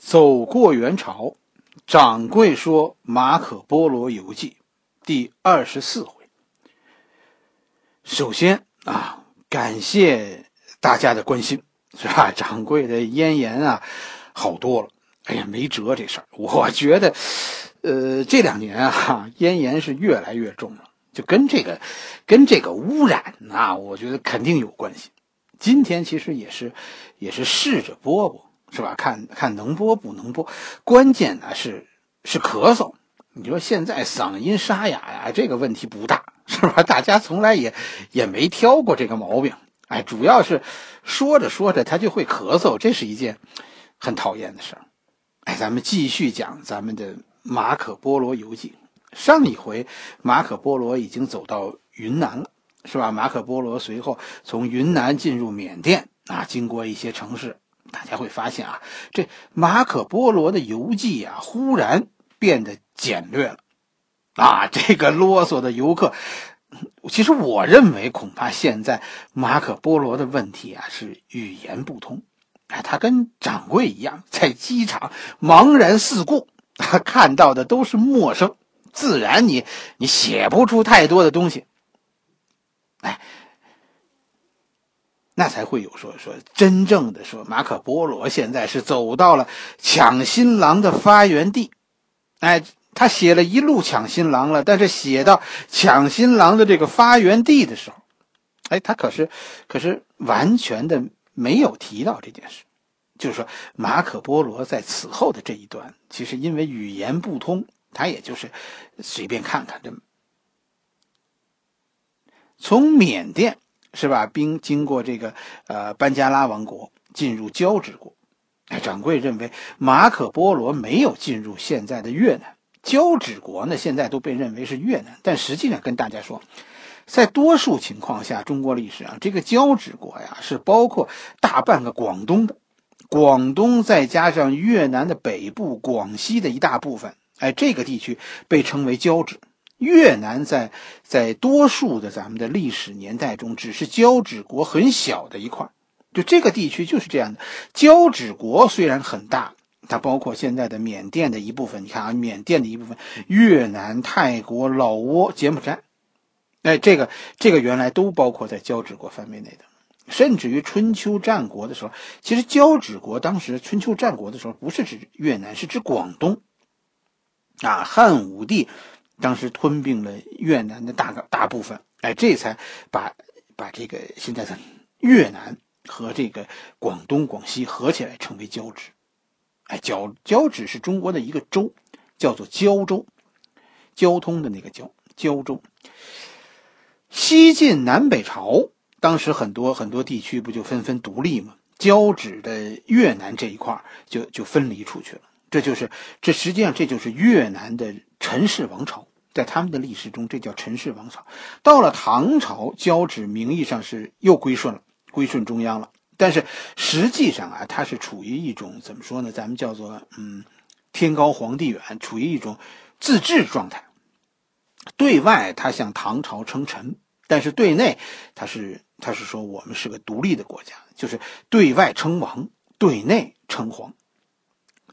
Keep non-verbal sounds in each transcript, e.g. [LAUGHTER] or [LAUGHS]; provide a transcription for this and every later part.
走过元朝，掌柜说《马可·波罗游记》第二十四回。首先啊，感谢大家的关心，是吧？掌柜的咽炎啊，好多了。哎呀，没辙这事儿。我觉得，呃，这两年啊，咽炎是越来越重了，就跟这个，跟这个污染啊，我觉得肯定有关系。今天其实也是，也是试着播播。是吧？看看能播不能播，关键呢是是咳嗽。你说现在嗓音沙哑呀，这个问题不大，是吧？大家从来也也没挑过这个毛病。哎，主要是说着说着他就会咳嗽，这是一件很讨厌的事儿。哎，咱们继续讲咱们的马可波罗游记。上一回马可波罗已经走到云南了，是吧？马可波罗随后从云南进入缅甸啊，经过一些城市。大家会发现啊，这马可波罗的游记啊，忽然变得简略了，啊，这个啰嗦的游客，其实我认为恐怕现在马可波罗的问题啊是语言不通，哎，他跟掌柜一样，在机场茫然四顾，他看到的都是陌生，自然你你写不出太多的东西，哎。那才会有说说真正的说马可波罗现在是走到了抢新郎的发源地，哎，他写了一路抢新郎了，但是写到抢新郎的这个发源地的时候，哎，他可是可是完全的没有提到这件事，就是说马可波罗在此后的这一段，其实因为语言不通，他也就是随便看看这从缅甸。是吧？兵经过这个呃班加拉王国，进入交趾国。掌柜认为马可波罗没有进入现在的越南。交趾国呢，现在都被认为是越南，但实际上跟大家说，在多数情况下，中国历史上这个交趾国呀，是包括大半个广东的，广东再加上越南的北部、广西的一大部分，哎，这个地区被称为交趾。越南在在多数的咱们的历史年代中，只是交趾国很小的一块就这个地区就是这样的。交趾国虽然很大，它包括现在的缅甸的一部分。你看啊，缅甸的一部分，越南、泰国、老挝、柬埔寨，哎，这个这个原来都包括在交趾国范围内的。甚至于春秋战国的时候，其实交趾国当时春秋战国的时候不是指越南，是指广东啊，汉武帝。当时吞并了越南的大大部分，哎，这才把把这个现在的越南和这个广东、广西合起来成为交趾，哎，交交趾是中国的一个州，叫做交州，交通的那个交交州。西晋南北朝，当时很多很多地区不就纷纷独立吗？交趾的越南这一块就就分离出去了。这就是这实际上这就是越南的陈氏王朝，在他们的历史中，这叫陈氏王朝。到了唐朝，交趾名义上是又归顺了，归顺中央了。但是实际上啊，它是处于一种怎么说呢？咱们叫做嗯，天高皇帝远，处于一种自治状态。对外它向唐朝称臣，但是对内它是它是说我们是个独立的国家，就是对外称王，对内称皇。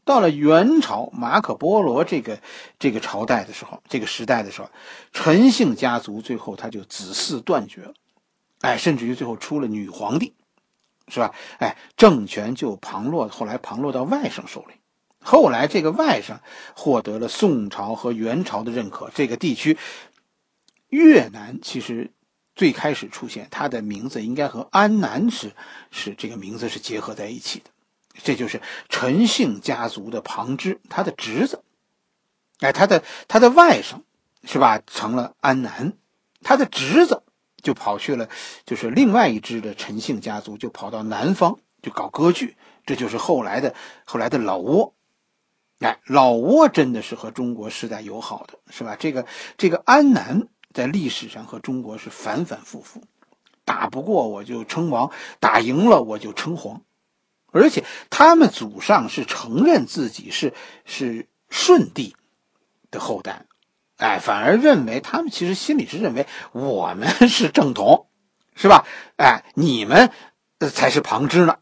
到了元朝马可波罗这个这个朝代的时候，这个时代的时候，陈姓家族最后他就子嗣断绝了，哎，甚至于最后出了女皇帝，是吧？哎，政权就旁落，后来旁落到外甥手里。后来这个外甥获得了宋朝和元朝的认可，这个地区越南其实最开始出现，它的名字应该和安南是是这个名字是结合在一起的。这就是陈姓家族的旁支，他的侄子，哎，他的他的外甥，是吧？成了安南，他的侄子就跑去了，就是另外一支的陈姓家族，就跑到南方就搞割据，这就是后来的后来的老挝。哎，老挝真的是和中国是在友好的，是吧？这个这个安南在历史上和中国是反反复复，打不过我就称王，打赢了我就称皇。而且他们祖上是承认自己是是舜帝的后代，哎，反而认为他们其实心里是认为我们 [LAUGHS] 是正统，是吧？哎，你们才是旁支呢。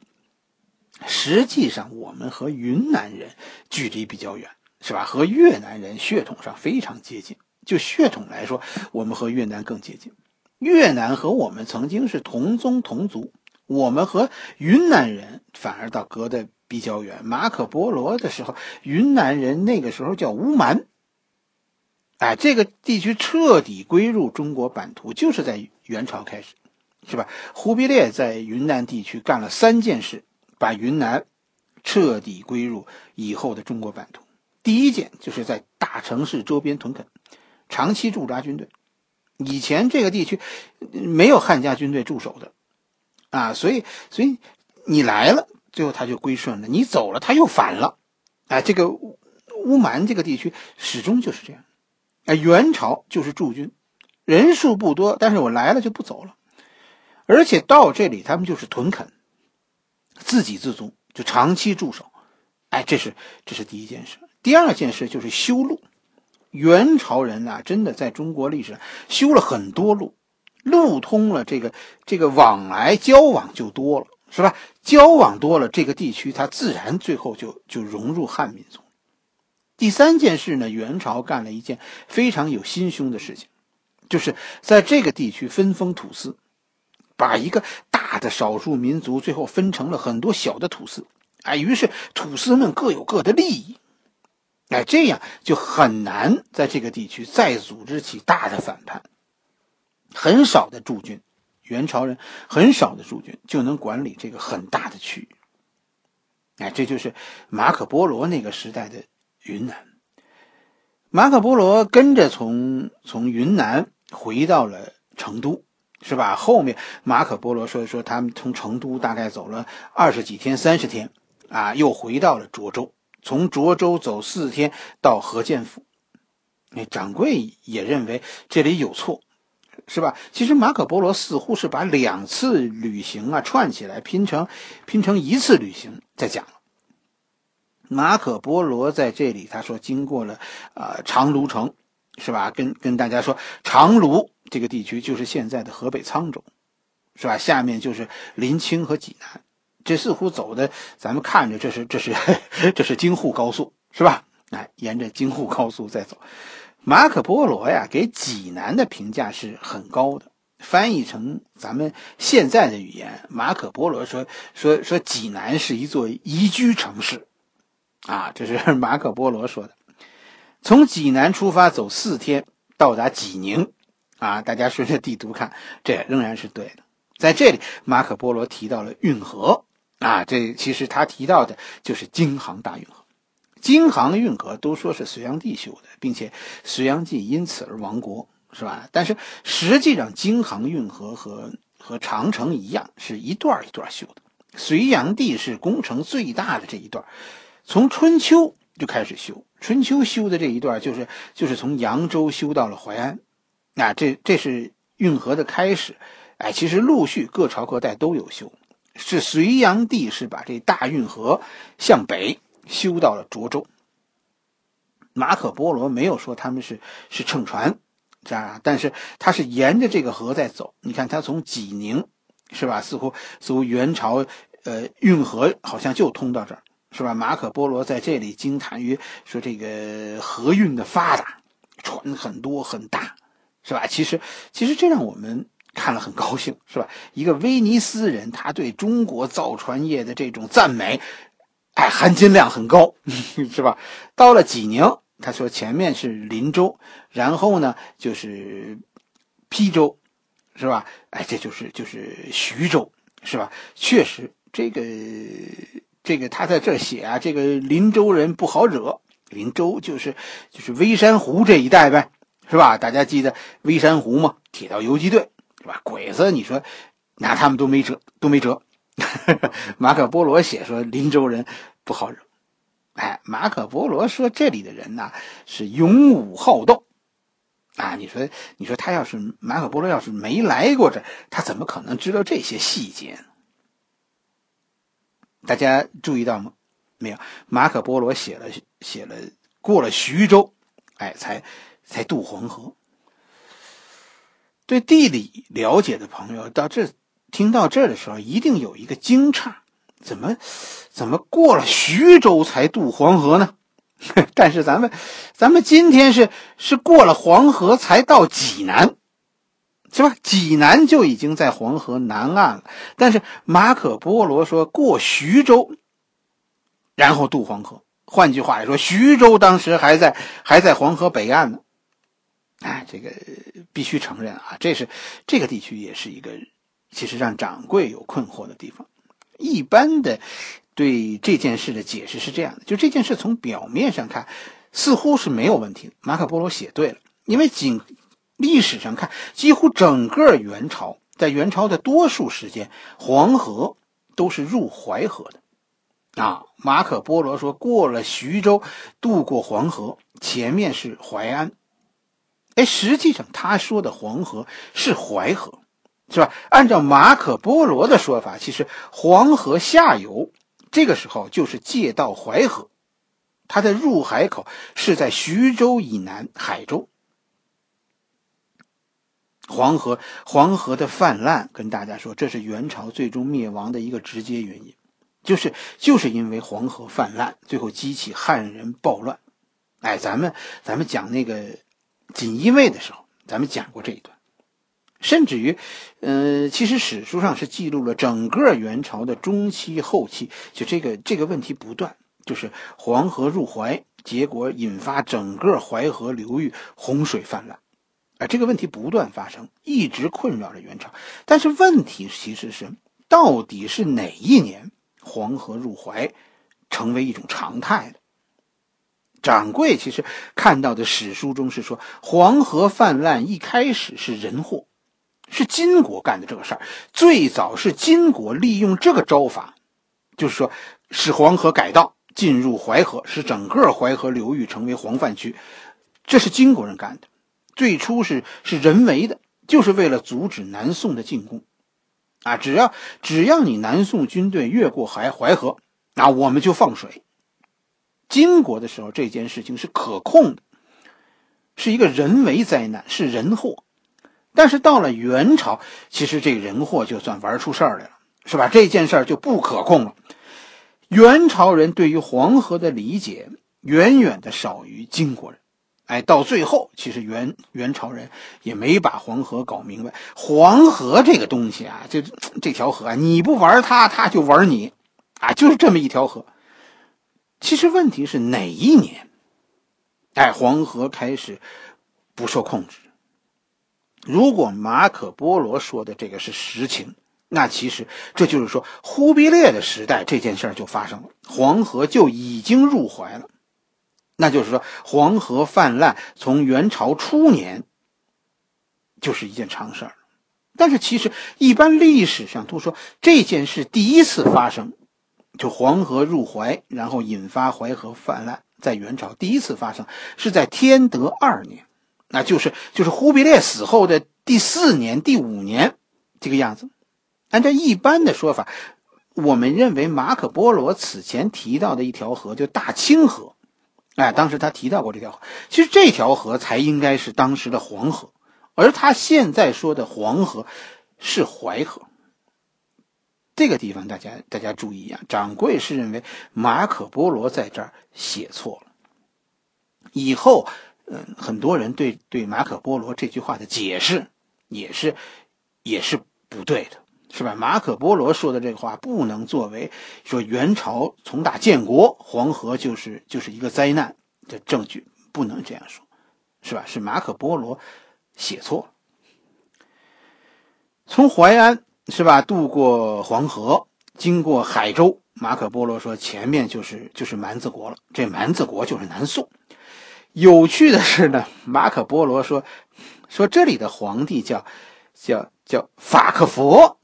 实际上我们和云南人距离比较远，是吧？和越南人血统上非常接近，就血统来说，我们和越南更接近。越南和我们曾经是同宗同族，我们和云南人反而倒隔得比较远。马可波罗的时候，云南人那个时候叫乌蛮。哎，这个地区彻底归入中国版图，就是在元朝开始，是吧？忽必烈在云南地区干了三件事，把云南彻底归入以后的中国版图。第一件就是在大城市周边屯垦，长期驻扎军队。以前这个地区没有汉家军队驻守的，啊，所以，所以你来了，最后他就归顺了；你走了，他又反了。哎，这个乌蛮这个地区始终就是这样。哎，元朝就是驻军，人数不多，但是我来了就不走了，而且到这里他们就是屯垦，自给自足，就长期驻守。哎，这是这是第一件事。第二件事就是修路，元朝人啊，真的在中国历史上修了很多路，路通了，这个这个往来交往就多了，是吧？交往多了，这个地区它自然最后就就融入汉民族。第三件事呢，元朝干了一件非常有心胸的事情，就是在这个地区分封土司，把一个大的少数民族最后分成了很多小的土司，哎，于是土司们各有各的利益，哎，这样就很难在这个地区再组织起大的反叛。很少的驻军，元朝人很少的驻军就能管理这个很大的区域，哎，这就是马可波罗那个时代的。云南，马可波罗跟着从从云南回到了成都，是吧？后面马可波罗说说他们从成都大概走了二十几天、三十天，啊，又回到了涿州，从涿州走四天到河间府。那掌柜也认为这里有错，是吧？其实马可波罗似乎是把两次旅行啊串起来拼成拼成一次旅行在讲了。马可波罗在这里，他说经过了啊长芦城，是吧？跟跟大家说，长芦这个地区就是现在的河北沧州，是吧？下面就是临清和济南，这似乎走的，咱们看着这是这是 [LAUGHS] 这是京沪高速，是吧？哎，沿着京沪高速在走。马可波罗呀，给济南的评价是很高的，翻译成咱们现在的语言，马可波罗说说说济南是一座宜居城市。啊，这是 [LAUGHS] 马可波罗说的。从济南出发，走四天到达济宁。啊，大家顺着地图看，这仍然是对的。在这里，马可波罗提到了运河。啊，这其实他提到的就是京杭大运河。京杭运河都说是隋炀帝修的，并且隋炀帝因此而亡国，是吧？但是实际上，京杭运河和和长城一样，是一段一段修的。隋炀帝是工程最大的这一段。从春秋就开始修，春秋修的这一段就是就是从扬州修到了淮安，啊，这这是运河的开始，哎，其实陆续各朝各代都有修，是隋炀帝是把这大运河向北修到了涿州。马可波罗没有说他们是是乘船，啊，但是他是沿着这个河在走。你看他从济宁，是吧？似乎似乎元朝，呃，运河好像就通到这儿。是吧？马可波罗在这里惊叹于说这个河运的发达，船很多很大，是吧？其实，其实这让我们看了很高兴，是吧？一个威尼斯人，他对中国造船业的这种赞美，哎，含金量很高，[LAUGHS] 是吧？到了济宁，他说前面是林州，然后呢就是邳州，是吧？哎，这就是就是徐州，是吧？确实这个。这个他在这写啊，这个林州人不好惹。林州就是就是微山湖这一带呗，是吧？大家记得微山湖吗？铁道游击队，是吧？鬼子，你说拿他们都没辙，都没辙。[LAUGHS] 马可波罗写说林州人不好惹，哎，马可波罗说这里的人呢是勇武好斗，啊，你说你说他要是马可波罗要是没来过这，他怎么可能知道这些细节？大家注意到吗？没有，马可波罗写了写了过了徐州，哎，才才渡黄河。对地理了解的朋友到这听到这儿的时候，一定有一个惊诧，怎么怎么过了徐州才渡黄河呢？[LAUGHS] 但是咱们咱们今天是是过了黄河才到济南，是吧？济南就已经在黄河南岸了。但是马可波罗说过徐州，然后渡黄河。换句话来说，徐州当时还在还在黄河北岸呢。哎，这个必须承认啊，这是这个地区也是一个其实让掌柜有困惑的地方。一般的对这件事的解释是这样的：就这件事从表面上看似乎是没有问题，马可波罗写对了，因为仅历史上看，几乎整个元朝在元朝的多数时间，黄河都是入淮河的。啊，马可波罗说过了徐州，渡过黄河，前面是淮安。哎，实际上他说的黄河是淮河，是吧？按照马可波罗的说法，其实黄河下游这个时候就是借道淮河，它的入海口是在徐州以南海州。黄河黄河的泛滥，跟大家说，这是元朝最终灭亡的一个直接原因。就是就是因为黄河泛滥，最后激起汉人暴乱。哎，咱们咱们讲那个锦衣卫的时候，咱们讲过这一段。甚至于，呃，其实史书上是记录了整个元朝的中期、后期，就这个这个问题不断，就是黄河入淮，结果引发整个淮河流域洪水泛滥。啊，这个问题不断发生，一直困扰着元朝。但是问题其实是，到底是哪一年？黄河入淮，成为一种常态的。掌柜其实看到的史书中是说，黄河泛滥一开始是人祸，是金国干的这个事儿。最早是金国利用这个招法，就是说使黄河改道进入淮河，使整个淮河流域成为黄泛区，这是金国人干的。最初是是人为的，就是为了阻止南宋的进攻。啊，只要只要你南宋军队越过淮淮河，那我们就放水。金国的时候，这件事情是可控的，是一个人为灾难，是人祸。但是到了元朝，其实这人祸就算玩出事儿来了，是吧？这件事儿就不可控了。元朝人对于黄河的理解远远的少于金国人。哎，到最后，其实元元朝人也没把黄河搞明白。黄河这个东西啊，这这条河啊，你不玩它，它就玩你，啊，就是这么一条河。其实问题是哪一年，哎，黄河开始不受控制？如果马可波罗说的这个是实情，那其实这就是说，忽必烈的时代这件事就发生了，黄河就已经入淮了。那就是说，黄河泛滥从元朝初年就是一件常事儿，但是其实一般历史上都说这件事第一次发生，就黄河入淮，然后引发淮河泛滥，在元朝第一次发生是在天德二年，那就是就是忽必烈死后的第四年、第五年这个样子。按照一般的说法，我们认为马可波罗此前提到的一条河就大清河。哎，当时他提到过这条河，其实这条河才应该是当时的黄河，而他现在说的黄河是淮河。这个地方大家大家注意啊，掌柜是认为马可波罗在这儿写错了。以后，嗯，很多人对对马可波罗这句话的解释也是也是不对的。是吧？马可波罗说的这个话不能作为说元朝从打建国黄河就是就是一个灾难的证据，不能这样说，是吧？是马可波罗写错。从淮安是吧，渡过黄河，经过海州，马可波罗说前面就是就是蛮子国了，这蛮子国就是南宋。有趣的是呢，[LAUGHS] 马可波罗说说这里的皇帝叫叫叫法克佛。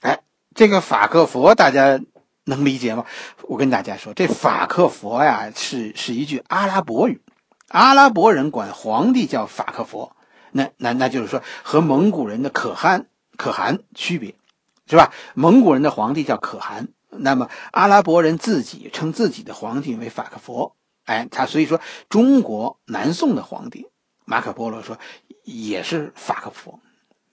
哎这个法克佛大家能理解吗？我跟大家说，这法克佛呀是是一句阿拉伯语，阿拉伯人管皇帝叫法克佛，那那那就是说和蒙古人的可汗可汗区别，是吧？蒙古人的皇帝叫可汗，那么阿拉伯人自己称自己的皇帝为法克佛，哎，他所以说中国南宋的皇帝马可波罗说也是法克佛，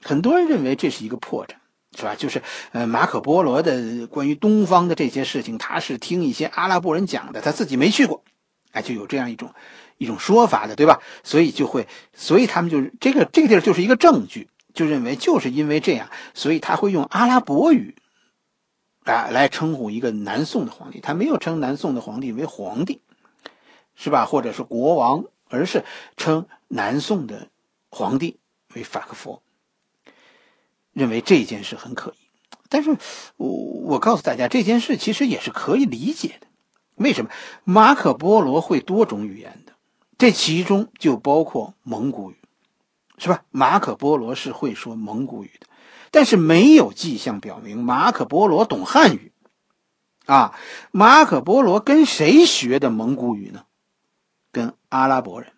很多人认为这是一个破绽。是吧？就是呃，马可波罗的关于东方的这些事情，他是听一些阿拉伯人讲的，他自己没去过，哎，就有这样一种一种说法的，对吧？所以就会，所以他们就是这个这个地儿就是一个证据，就认为就是因为这样，所以他会用阿拉伯语啊来称呼一个南宋的皇帝，他没有称南宋的皇帝为皇帝，是吧？或者是国王，而是称南宋的皇帝为法克佛。认为这件事很可疑，但是我我告诉大家，这件事其实也是可以理解的。为什么马可波罗会多种语言的？这其中就包括蒙古语，是吧？马可波罗是会说蒙古语的，但是没有迹象表明马可波罗懂汉语。啊，马可波罗跟谁学的蒙古语呢？跟阿拉伯人。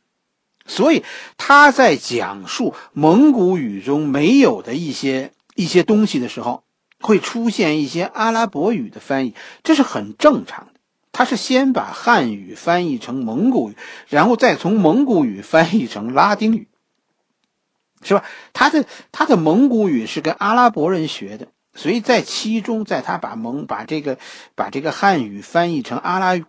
所以他在讲述蒙古语中没有的一些一些东西的时候，会出现一些阿拉伯语的翻译，这是很正常的。他是先把汉语翻译成蒙古语，然后再从蒙古语翻译成拉丁语，是吧？他的他的蒙古语是跟阿拉伯人学的，所以在其中，在他把蒙把这个把这个汉语翻译成阿拉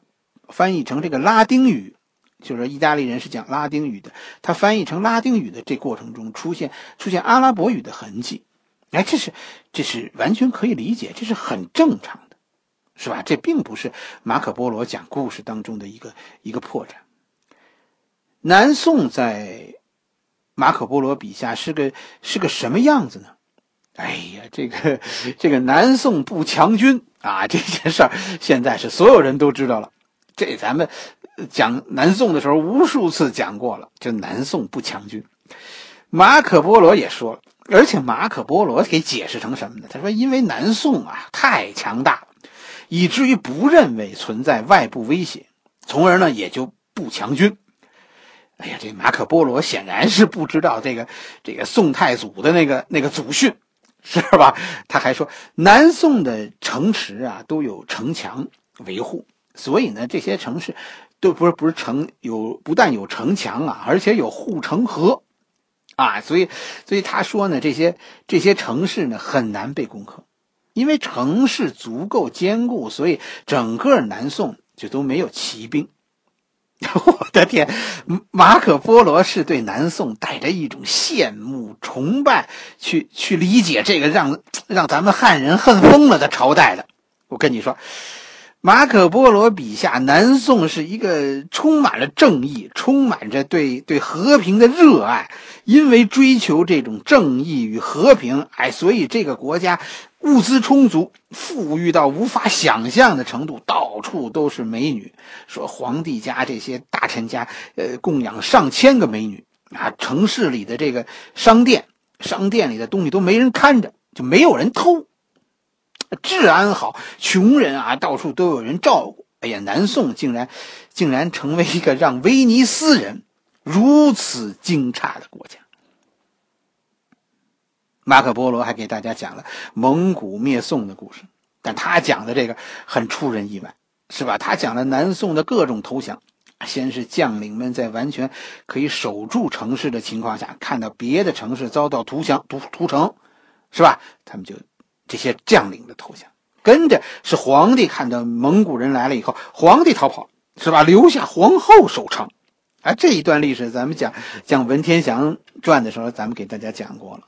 翻译成这个拉丁语。就是意大利人是讲拉丁语的，他翻译成拉丁语的这过程中出现出现阿拉伯语的痕迹，哎，这是这是完全可以理解，这是很正常的，是吧？这并不是马可波罗讲故事当中的一个一个破绽。南宋在马可波罗笔下是个是个什么样子呢？哎呀，这个这个南宋不强军啊，这件事儿现在是所有人都知道了，这咱们。讲南宋的时候，无数次讲过了。就南宋不强军，马可波罗也说了，而且马可波罗给解释成什么呢？他说，因为南宋啊太强大，以至于不认为存在外部威胁，从而呢也就不强军。哎呀，这马可波罗显然是不知道这个这个宋太祖的那个那个祖训，是吧？他还说，南宋的城池啊都有城墙维护，所以呢这些城市。都不是不是城有不但有城墙啊，而且有护城河，啊，所以所以他说呢，这些这些城市呢很难被攻克，因为城市足够坚固，所以整个南宋就都没有骑兵。[LAUGHS] 我的天，马可波罗是对南宋带着一种羡慕崇拜去去理解这个让让咱们汉人恨疯了的朝代的。我跟你说。马可波罗笔下，南宋是一个充满了正义、充满着对对和平的热爱。因为追求这种正义与和平，哎，所以这个国家物资充足，富裕到无法想象的程度，到处都是美女。说皇帝家这些大臣家，呃，供养上千个美女啊。城市里的这个商店，商店里的东西都没人看着，就没有人偷。治安好，穷人啊，到处都有人照顾。哎呀，南宋竟然，竟然成为一个让威尼斯人如此惊诧的国家。马可波罗还给大家讲了蒙古灭宋的故事，但他讲的这个很出人意外，是吧？他讲了南宋的各种投降，先是将领们在完全可以守住城市的情况下，看到别的城市遭到屠降、屠屠城，是吧？他们就。这些将领的投降，跟着是皇帝看到蒙古人来了以后，皇帝逃跑，是吧？留下皇后守城。哎，这一段历史，咱们讲讲文天祥传的时候，咱们给大家讲过了。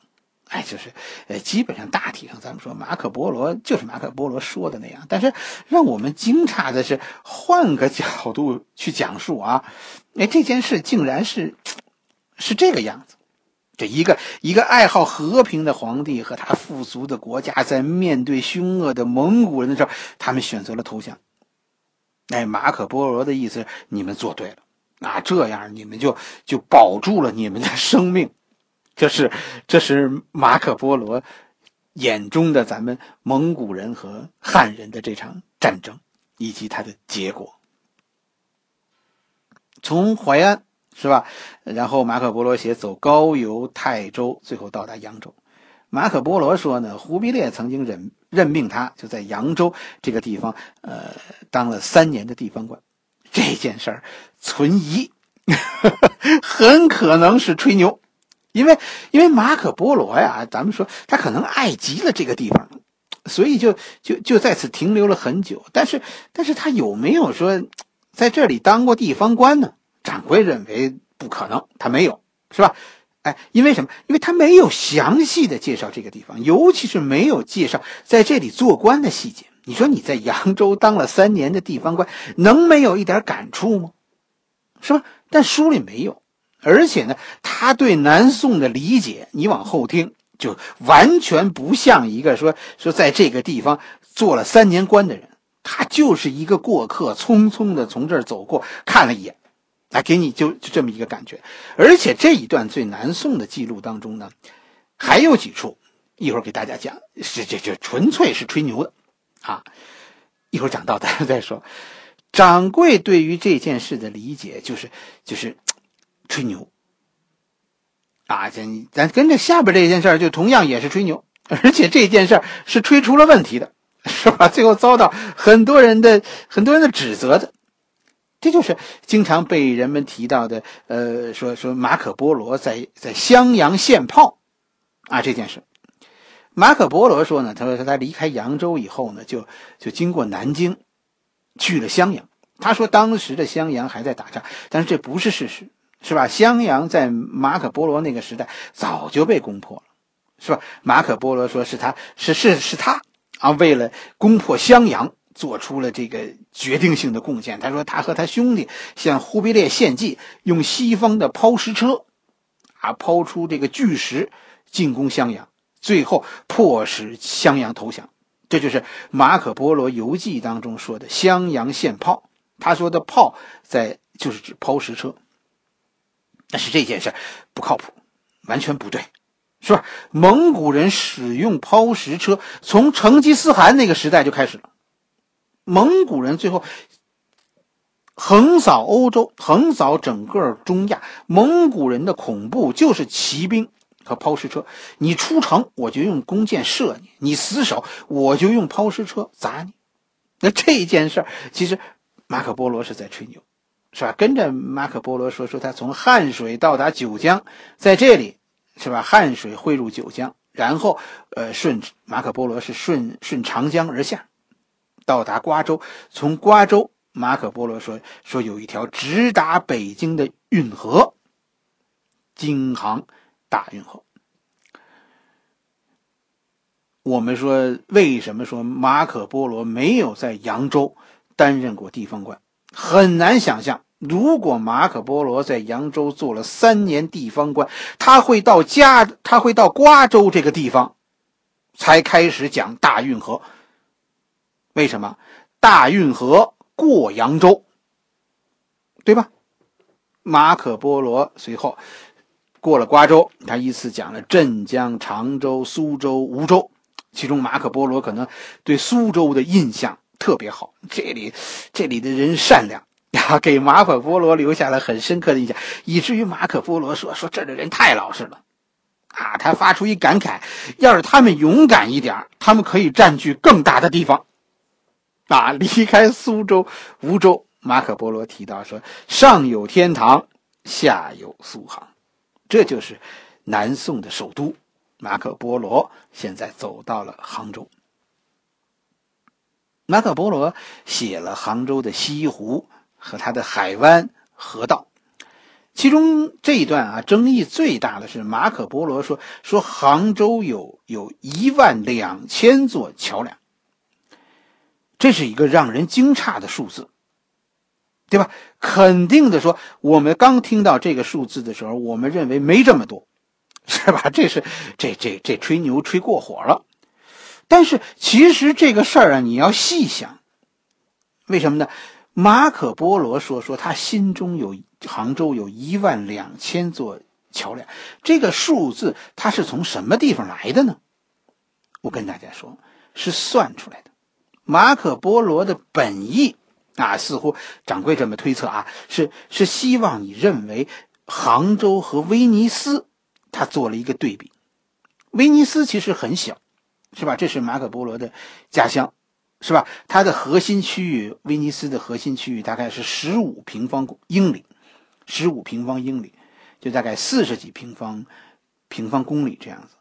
哎，就是，呃，基本上大体上，咱们说马可波罗就是马可波罗说的那样。但是让我们惊诧的是，换个角度去讲述啊，哎，这件事竟然是是这个样子。这一个一个爱好和平的皇帝和他富足的国家，在面对凶恶的蒙古人的时候，他们选择了投降。哎，马可波罗的意思，你们做对了，啊，这样你们就就保住了你们的生命。这是这是马可波罗眼中的咱们蒙古人和汉人的这场战争以及它的结果。从淮安。是吧？然后马可波罗写走高邮泰州，最后到达扬州。马可波罗说呢，忽必烈曾经任任命他，就在扬州这个地方，呃，当了三年的地方官。这件事儿存疑，[LAUGHS] 很可能是吹牛，因为因为马可波罗呀，咱们说他可能爱极了这个地方，所以就就就在此停留了很久。但是但是他有没有说在这里当过地方官呢？掌柜认为不可能，他没有，是吧？哎，因为什么？因为他没有详细的介绍这个地方，尤其是没有介绍在这里做官的细节。你说你在扬州当了三年的地方官，能没有一点感触吗？是吧？但书里没有，而且呢，他对南宋的理解，你往后听就完全不像一个说说在这个地方做了三年官的人，他就是一个过客，匆匆的从这儿走过，看了一眼。来给你就就这么一个感觉，而且这一段最南宋的记录当中呢，还有几处，一会儿给大家讲，是这就纯粹是吹牛的，啊，一会儿讲到咱再说。掌柜对于这件事的理解就是就是吹牛，啊，咱咱跟着下边这件事就同样也是吹牛，而且这件事是吹出了问题的，是吧？最后遭到很多人的很多人的指责的。这就是经常被人们提到的，呃，说说马可波罗在在襄阳献炮，啊这件事。马可波罗说呢，他说他离开扬州以后呢，就就经过南京，去了襄阳。他说当时的襄阳还在打仗，但是这不是事实，是吧？襄阳在马可波罗那个时代早就被攻破了，是吧？马可波罗说是他是是是他啊，为了攻破襄阳。做出了这个决定性的贡献。他说，他和他兄弟向忽必烈献计，用西方的抛石车，啊，抛出这个巨石进攻襄阳，最后迫使襄阳投降。这就是马可波罗游记当中说的襄阳献炮。他说的炮在就是指抛石车，但是这件事不靠谱，完全不对，是吧？蒙古人使用抛石车，从成吉思汗那个时代就开始了。蒙古人最后横扫欧洲，横扫整个中亚。蒙古人的恐怖就是骑兵和抛石车。你出城，我就用弓箭射你；你死守，我就用抛石车砸你。那这件事儿，其实马可波罗是在吹牛，是吧？跟着马可波罗说说，他从汉水到达九江，在这里，是吧？汉水汇入九江，然后，呃，顺马可波罗是顺顺长江而下。到达瓜州，从瓜州，马可波罗说说有一条直达北京的运河——京杭大运河。我们说，为什么说马可波罗没有在扬州担任过地方官？很难想象，如果马可波罗在扬州做了三年地方官，他会到家，他会到瓜州这个地方，才开始讲大运河。为什么大运河过扬州，对吧？马可波罗随后过了瓜州，他依次讲了镇江、常州、苏州、梧州。其中马可波罗可能对苏州的印象特别好，这里这里的人善良呀，[LAUGHS] 给马可波罗留下了很深刻的印象，以至于马可波罗说说这儿的人太老实了啊。他发出一感慨：要是他们勇敢一点，他们可以占据更大的地方。啊！离开苏州、梧州，马可波罗提到说：“上有天堂，下有苏杭，这就是南宋的首都。”马可波罗现在走到了杭州。马可波罗写了杭州的西湖和它的海湾河道，其中这一段啊，争议最大的是马可波罗说说杭州有有一万两千座桥梁。这是一个让人惊诧的数字，对吧？肯定的说，我们刚听到这个数字的时候，我们认为没这么多，[LAUGHS] 是吧？这是这这这吹牛吹过火了。但是其实这个事儿啊，你要细想，为什么呢？马可波罗说说他心中有杭州有一万两千座桥梁，这个数字他是从什么地方来的呢？我跟大家说，是算出来的。马可波罗的本意啊，似乎掌柜这么推测啊，是是希望你认为杭州和威尼斯，他做了一个对比。威尼斯其实很小，是吧？这是马可波罗的家乡，是吧？它的核心区域，威尼斯的核心区域大概是十五平方英里，十五平方英里，就大概四十几平方平方公里这样子。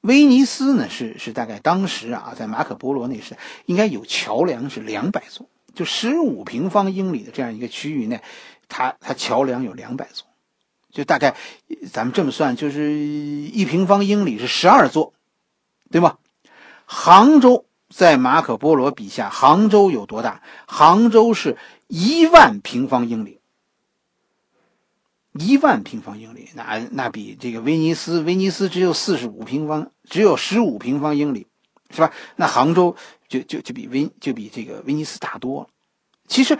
威尼斯呢是是大概当时啊，在马可波罗那时应该有桥梁是两百座，就十五平方英里的这样一个区域内，它它桥梁有两百座，就大概咱们这么算，就是一平方英里是十二座，对吗？杭州在马可波罗笔下，杭州有多大？杭州是一万平方英里。一万平方英里，那那比这个威尼斯，威尼斯只有四十五平方，只有十五平方英里，是吧？那杭州就就就比威就比这个威尼斯大多了。其实，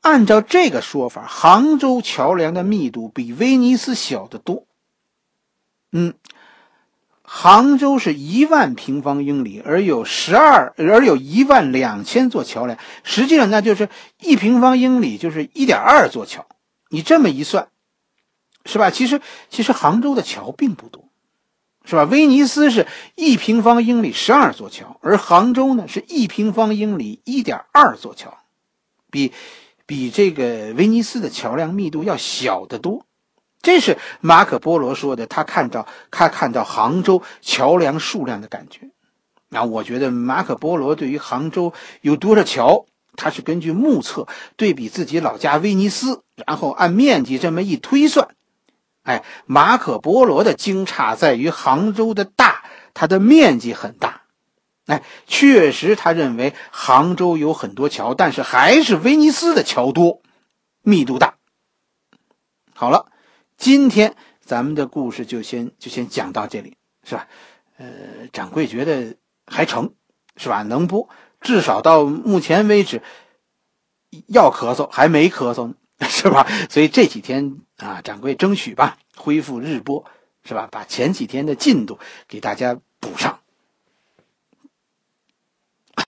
按照这个说法，杭州桥梁的密度比威尼斯小得多。嗯，杭州是一万平方英里，而有十二，而有一万两千座桥梁，实际上那就是一平方英里就是一点二座桥。你这么一算，是吧？其实，其实杭州的桥并不多，是吧？威尼斯是一平方英里十二座桥，而杭州呢是一平方英里一点二座桥，比比这个威尼斯的桥梁密度要小得多。这是马可波罗说的，他看到他看到杭州桥梁数量的感觉。那我觉得马可波罗对于杭州有多少桥？他是根据目测对比自己老家威尼斯，然后按面积这么一推算，哎，马可波罗的惊诧在于杭州的大，它的面积很大，哎，确实他认为杭州有很多桥，但是还是威尼斯的桥多，密度大。好了，今天咱们的故事就先就先讲到这里，是吧？呃，掌柜觉得还成，是吧？能播。至少到目前为止，要咳嗽还没咳嗽呢，[LAUGHS] 是吧？所以这几天啊，掌柜争取吧，恢复日播，是吧？把前几天的进度给大家补上。